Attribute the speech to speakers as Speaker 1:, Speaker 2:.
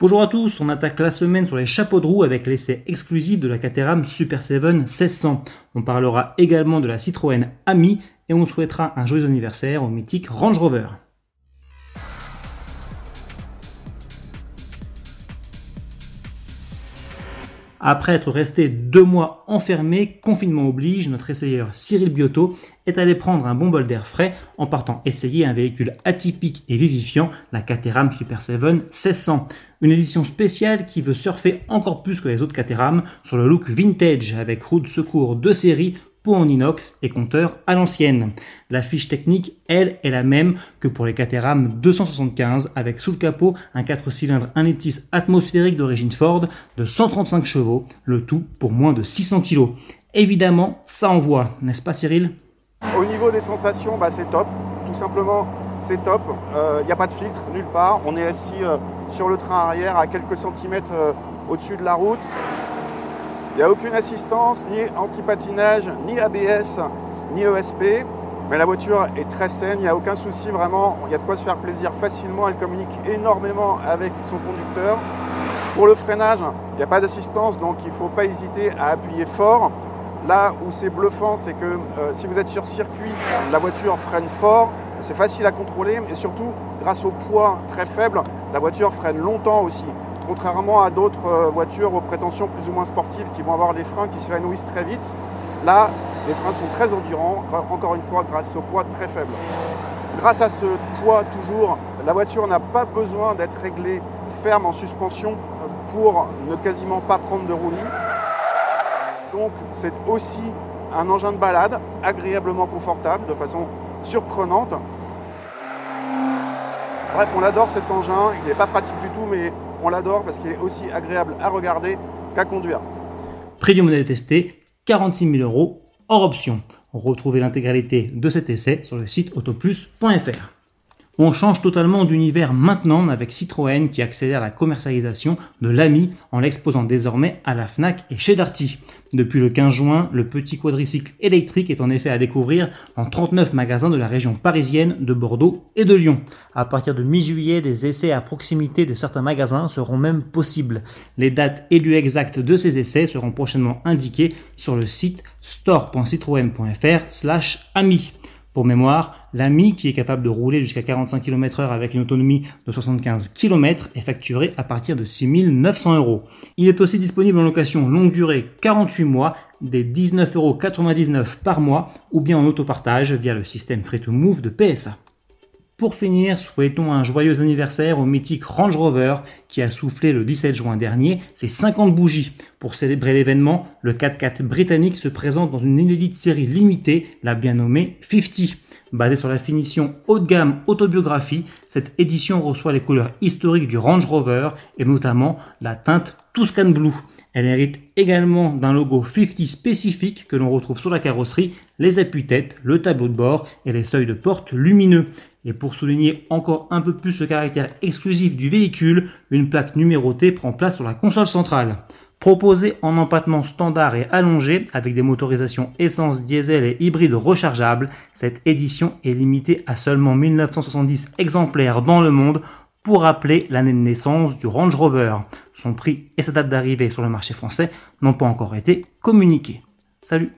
Speaker 1: Bonjour à tous, on attaque la semaine sur les chapeaux de roue avec l'essai exclusif de la Caterham Super 7 1600. On parlera également de la Citroën Ami et on souhaitera un joyeux anniversaire au mythique Range Rover. Après être resté deux mois enfermé, confinement oblige, notre essayeur Cyril Biotto est allé prendre un bon bol d'air frais en partant essayer un véhicule atypique et vivifiant, la Caterham Super 7 1600. Une édition spéciale qui veut surfer encore plus que les autres Caterham sur le look vintage avec roue de secours de série en inox et compteur à l'ancienne. La fiche technique, elle, est la même que pour les Caterham 275 avec sous le capot un 4 cylindres 1.6 atmosphérique d'origine Ford de 135 chevaux, le tout pour moins de 600 kg. Évidemment, ça envoie, n'est-ce pas Cyril?
Speaker 2: Au niveau des sensations, bah, c'est top. Tout simplement, c'est top. Il euh, n'y a pas de filtre nulle part. On est assis euh, sur le train arrière à quelques centimètres euh, au-dessus de la route. Il n'y a aucune assistance, ni anti-patinage, ni ABS, ni ESP. Mais la voiture est très saine, il n'y a aucun souci vraiment. Il y a de quoi se faire plaisir facilement. Elle communique énormément avec son conducteur. Pour le freinage, il n'y a pas d'assistance, donc il ne faut pas hésiter à appuyer fort. Là où c'est bluffant, c'est que euh, si vous êtes sur circuit, la voiture freine fort, c'est facile à contrôler, et surtout, grâce au poids très faible, la voiture freine longtemps aussi contrairement à d'autres euh, voitures aux prétentions plus ou moins sportives qui vont avoir les freins qui s'évanouissent très vite. Là, les freins sont très endurants, encore une fois grâce au poids très faible. Grâce à ce poids toujours, la voiture n'a pas besoin d'être réglée ferme en suspension pour ne quasiment pas prendre de roulis. Donc c'est aussi un engin de balade agréablement confortable de façon surprenante. Bref, on adore cet engin, il n'est pas pratique du tout, mais on l'adore parce qu'il est aussi agréable à regarder qu'à conduire.
Speaker 1: Prix du modèle testé, 46 000 euros hors option. Retrouvez l'intégralité de cet essai sur le site autoplus.fr. On change totalement d'univers maintenant avec Citroën qui accélère la commercialisation de l'AMI en l'exposant désormais à la FNAC et chez Darty. Depuis le 15 juin, le petit quadricycle électrique est en effet à découvrir en 39 magasins de la région parisienne, de Bordeaux et de Lyon. À partir de mi-juillet, des essais à proximité de certains magasins seront même possibles. Les dates et lieux exacts de ces essais seront prochainement indiqués sur le site store.citroën.fr/ami. Pour mémoire, l'AMI, qui est capable de rouler jusqu'à 45 km/h avec une autonomie de 75 km, est facturé à partir de 6 900 euros. Il est aussi disponible en location longue durée 48 mois des 19,99 euros par mois ou bien en autopartage via le système Free to Move de PSA. Pour finir, souhaitons un joyeux anniversaire au mythique Range Rover qui a soufflé le 17 juin dernier ses 50 bougies. Pour célébrer l'événement, le 4x4 britannique se présente dans une inédite série limitée, la bien nommée 50. Basée sur la finition haut de gamme autobiographie, cette édition reçoit les couleurs historiques du Range Rover et notamment la teinte Tuscan Blue. Elle hérite également d'un logo 50 spécifique que l'on retrouve sur la carrosserie, les appuis-têtes, le tableau de bord et les seuils de porte lumineux. Et pour souligner encore un peu plus le caractère exclusif du véhicule, une plaque numérotée prend place sur la console centrale. Proposée en empattement standard et allongé avec des motorisations essence, diesel et hybride rechargeables, cette édition est limitée à seulement 1970 exemplaires dans le monde pour rappeler l'année de naissance du Range Rover. Son prix et sa date d'arrivée sur le marché français n'ont pas encore été communiqués. Salut